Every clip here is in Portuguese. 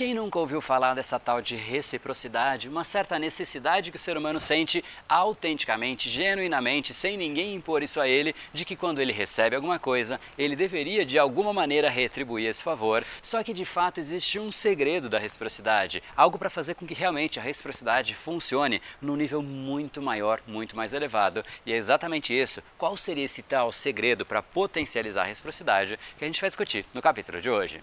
Quem nunca ouviu falar dessa tal de reciprocidade, uma certa necessidade que o ser humano sente autenticamente, genuinamente, sem ninguém impor isso a ele, de que quando ele recebe alguma coisa, ele deveria de alguma maneira retribuir esse favor. Só que de fato existe um segredo da reciprocidade, algo para fazer com que realmente a reciprocidade funcione num nível muito maior, muito mais elevado. E é exatamente isso. Qual seria esse tal segredo para potencializar a reciprocidade que a gente vai discutir no capítulo de hoje.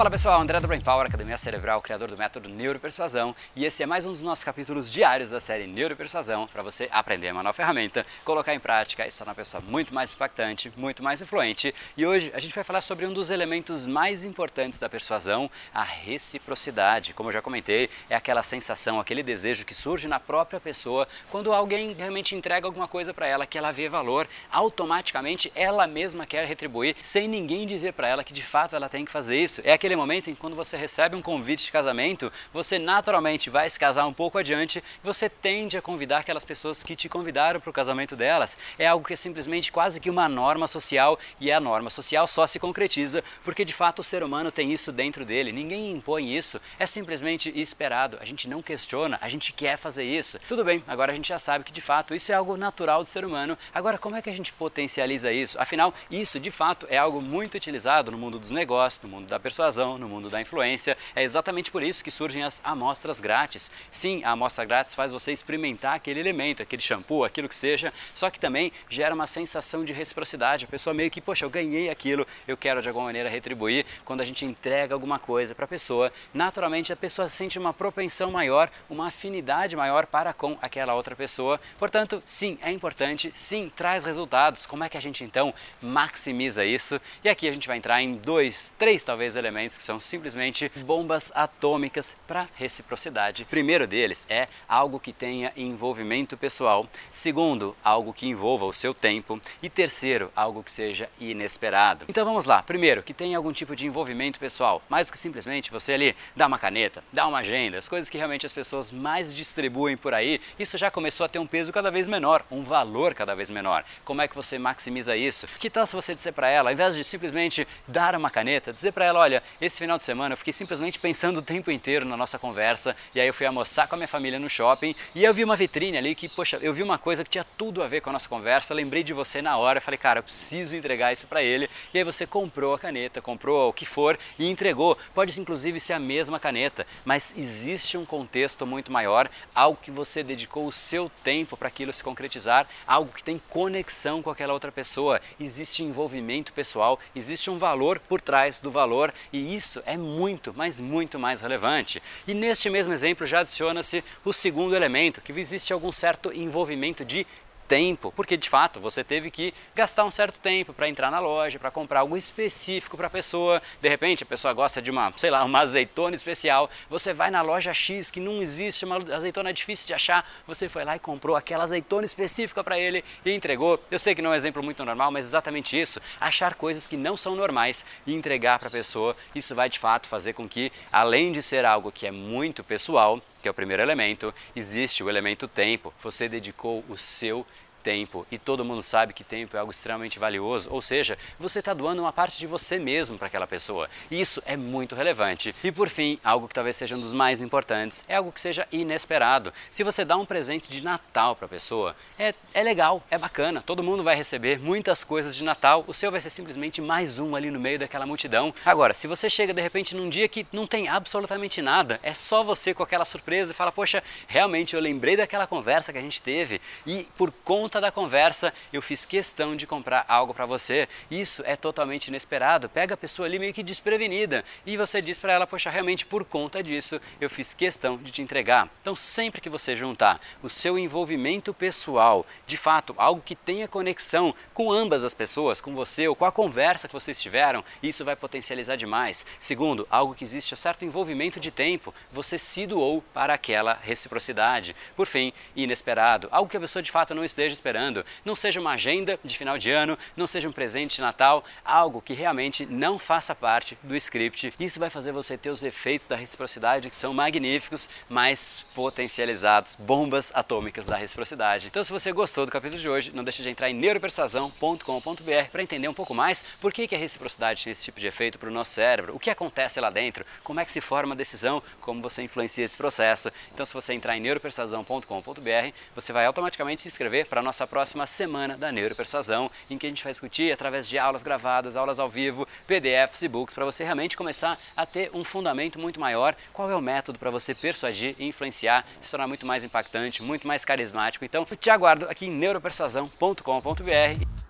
Fala pessoal, André do Brain Power, Academia Cerebral, criador do método Neuropersuasão, e esse é mais um dos nossos capítulos diários da série Neuropersuasão para você aprender uma nova ferramenta, colocar em prática e se tornar uma pessoa muito mais impactante, muito mais influente. E hoje a gente vai falar sobre um dos elementos mais importantes da persuasão, a reciprocidade. Como eu já comentei, é aquela sensação, aquele desejo que surge na própria pessoa quando alguém realmente entrega alguma coisa para ela que ela vê valor, automaticamente ela mesma quer retribuir sem ninguém dizer para ela que de fato ela tem que fazer isso. É aquele aquele momento em quando você recebe um convite de casamento, você naturalmente vai se casar um pouco adiante, você tende a convidar aquelas pessoas que te convidaram para o casamento delas. É algo que é simplesmente quase que uma norma social e a norma social só se concretiza porque de fato o ser humano tem isso dentro dele. Ninguém impõe isso, é simplesmente esperado. A gente não questiona, a gente quer fazer isso. Tudo bem, agora a gente já sabe que de fato isso é algo natural do ser humano. Agora, como é que a gente potencializa isso? Afinal, isso de fato é algo muito utilizado no mundo dos negócios, no mundo da persuasão no mundo da influência. É exatamente por isso que surgem as amostras grátis. Sim, a amostra grátis faz você experimentar aquele elemento, aquele shampoo, aquilo que seja, só que também gera uma sensação de reciprocidade. A pessoa meio que, poxa, eu ganhei aquilo, eu quero de alguma maneira retribuir. Quando a gente entrega alguma coisa para a pessoa, naturalmente a pessoa sente uma propensão maior, uma afinidade maior para com aquela outra pessoa. Portanto, sim, é importante, sim, traz resultados. Como é que a gente então maximiza isso? E aqui a gente vai entrar em dois, três talvez elementos que são simplesmente bombas atômicas para reciprocidade. primeiro deles é algo que tenha envolvimento pessoal. Segundo, algo que envolva o seu tempo. E terceiro, algo que seja inesperado. Então vamos lá. Primeiro, que tenha algum tipo de envolvimento pessoal. Mais que simplesmente você ali dar uma caneta, dar uma agenda, as coisas que realmente as pessoas mais distribuem por aí. Isso já começou a ter um peso cada vez menor, um valor cada vez menor. Como é que você maximiza isso? Que tal se você disser para ela, ao invés de simplesmente dar uma caneta, dizer para ela, olha, esse final de semana eu fiquei simplesmente pensando o tempo inteiro na nossa conversa e aí eu fui almoçar com a minha família no shopping e eu vi uma vitrine ali que, poxa, eu vi uma coisa que tinha tudo a ver com a nossa conversa, lembrei de você na hora, falei, cara, eu preciso entregar isso para ele. E aí você comprou a caneta, comprou o que for e entregou. Pode inclusive ser a mesma caneta, mas existe um contexto muito maior, algo que você dedicou o seu tempo para aquilo se concretizar, algo que tem conexão com aquela outra pessoa, existe envolvimento pessoal, existe um valor por trás do valor e isso é muito, mas muito mais relevante. E neste mesmo exemplo já adiciona-se o segundo elemento, que existe algum certo envolvimento de tempo, porque de fato você teve que gastar um certo tempo para entrar na loja, para comprar algo específico para a pessoa. De repente a pessoa gosta de uma, sei lá, uma azeitona especial. Você vai na loja X que não existe, uma azeitona difícil de achar. Você foi lá e comprou aquela azeitona específica para ele e entregou. Eu sei que não é um exemplo muito normal, mas exatamente isso. Achar coisas que não são normais e entregar para a pessoa. Isso vai de fato fazer com que, além de ser algo que é muito pessoal, que é o primeiro elemento, existe o elemento tempo. Você dedicou o seu tempo e todo mundo sabe que tempo é algo extremamente valioso, ou seja, você está doando uma parte de você mesmo para aquela pessoa. E isso é muito relevante. E por fim, algo que talvez seja um dos mais importantes, é algo que seja inesperado. Se você dá um presente de Natal para a pessoa, é, é legal, é bacana, todo mundo vai receber muitas coisas de Natal, o seu vai ser simplesmente mais um ali no meio daquela multidão. Agora, se você chega de repente num dia que não tem absolutamente nada, é só você com aquela surpresa e fala, poxa, realmente eu lembrei daquela conversa que a gente teve e por conta conta da conversa, eu fiz questão de comprar algo para você. Isso é totalmente inesperado. Pega a pessoa ali meio que desprevenida e você diz para ela, poxa, realmente por conta disso eu fiz questão de te entregar. Então, sempre que você juntar o seu envolvimento pessoal, de fato, algo que tenha conexão com ambas as pessoas, com você ou com a conversa que vocês tiveram, isso vai potencializar demais. Segundo, algo que existe um certo envolvimento de tempo, você se doou para aquela reciprocidade. Por fim, inesperado, algo que a pessoa de fato não esteja esperando. Não seja uma agenda de final de ano, não seja um presente de Natal, algo que realmente não faça parte do script. Isso vai fazer você ter os efeitos da reciprocidade que são magníficos, mas potencializados, bombas atômicas da reciprocidade. Então, se você gostou do capítulo de hoje, não deixe de entrar em neuropersuasão.com.br para entender um pouco mais por que, que a reciprocidade tem esse tipo de efeito para o nosso cérebro, o que acontece lá dentro, como é que se forma a decisão, como você influencia esse processo. Então, se você entrar em neuropersuasão.com.br, você vai automaticamente se inscrever para a nossa próxima semana da Neuropersuasão, em que a gente vai discutir através de aulas gravadas, aulas ao vivo, PDFs e books, para você realmente começar a ter um fundamento muito maior. Qual é o método para você persuadir e influenciar, se tornar muito mais impactante, muito mais carismático? Então, eu te aguardo aqui em neuropersuasão.com.br.